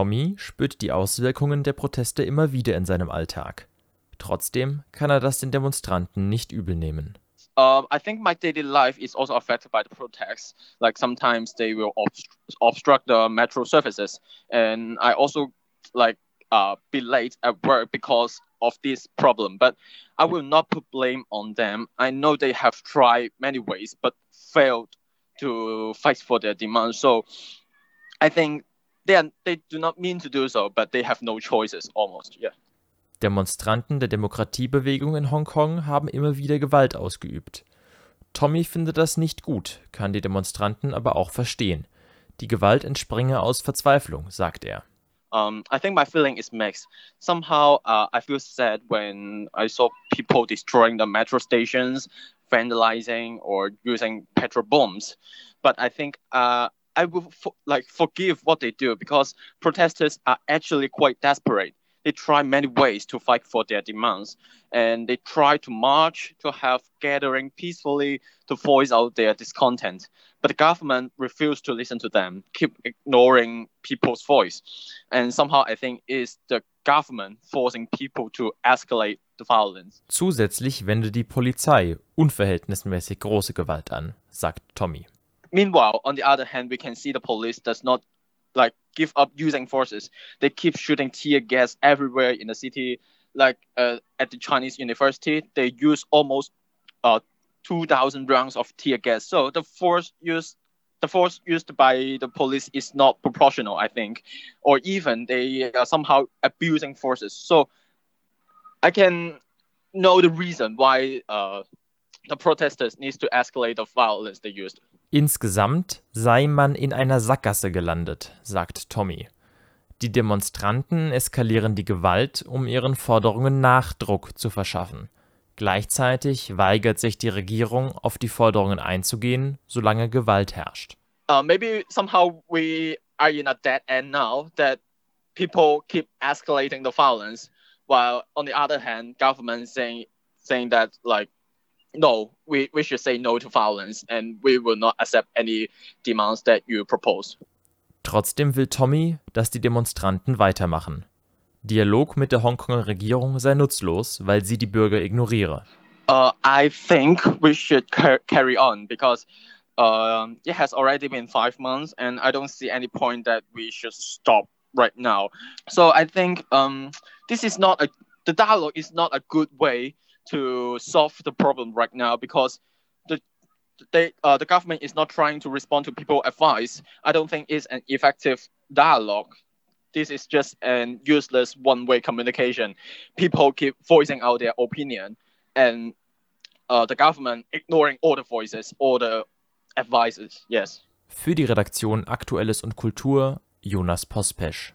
Tommy spürt die Auswirkungen der Proteste immer wieder in seinem Alltag. Trotzdem kann er das den Demonstranten nicht übel nehmen. Um, I think my daily life is also affected by the protests. Like sometimes they will obst obstruct the metro services, and I also like uh, be late at work because of this problem. But I will not put blame on them. I know they have tried many ways but failed to fight for their demands. So I think they are, they do not mean to do so, but they have no choices almost. Yeah. Demonstranten der Demokratiebewegung in Hongkong haben immer wieder Gewalt ausgeübt. Tommy findet das nicht gut, kann die Demonstranten aber auch verstehen. Die Gewalt entspringe aus Verzweiflung, sagt er. Um, I think my feeling is mixed. Somehow, uh, I feel sad when I saw people destroying the metro stations, vandalizing, or using petrol bombs. But I think uh, I will like forgive what they do because protesters are actually quite desperate. they try many ways to fight for their demands. And they try to march, to have gathering peacefully, to voice out their discontent. But the government refused to listen to them, keep ignoring people's voice. And somehow I think it's the government forcing people to escalate the violence. Zusätzlich wende die Polizei unverhältnismäßig große Gewalt an, sagt Tommy. Meanwhile, on the other hand, we can see the police does not like give up using forces. They keep shooting tear gas everywhere in the city. Like uh, at the Chinese university, they use almost uh, 2,000 rounds of tear gas. So the force used the force used by the police is not proportional, I think, or even they are somehow abusing forces. So I can know the reason why uh, the protesters needs to escalate the violence they used. Insgesamt sei man in einer Sackgasse gelandet, sagt Tommy. Die Demonstranten eskalieren die Gewalt, um ihren Forderungen Nachdruck zu verschaffen. Gleichzeitig weigert sich die Regierung, auf die Forderungen einzugehen, solange Gewalt herrscht. Uh, maybe somehow we are in a dead end now that people keep escalating the violence, while on the other hand, government saying saying that like no, we, we should say no to violence and we will not accept any demands that you propose. Trotzdem will Tommy, dass die Demonstranten weitermachen. Dialog mit der Hongkonger Regierung sei nutzlos, weil sie die Bürger ignoriere. Uh, I think we should car carry on because uh, it has already been five months and I don't see any point that we should stop right now. So I think um, this is not a the dialogue is not a good way to solve the problem right now because the they, uh, the government is not trying to respond to people advice. I don't think it's an effective dialogue. This is just an useless one-way communication. People keep voicing out their opinion, and uh, the government ignoring all the voices, all the advices. Yes. Für die Redaktion Aktuelles und Kultur Jonas Pospesch.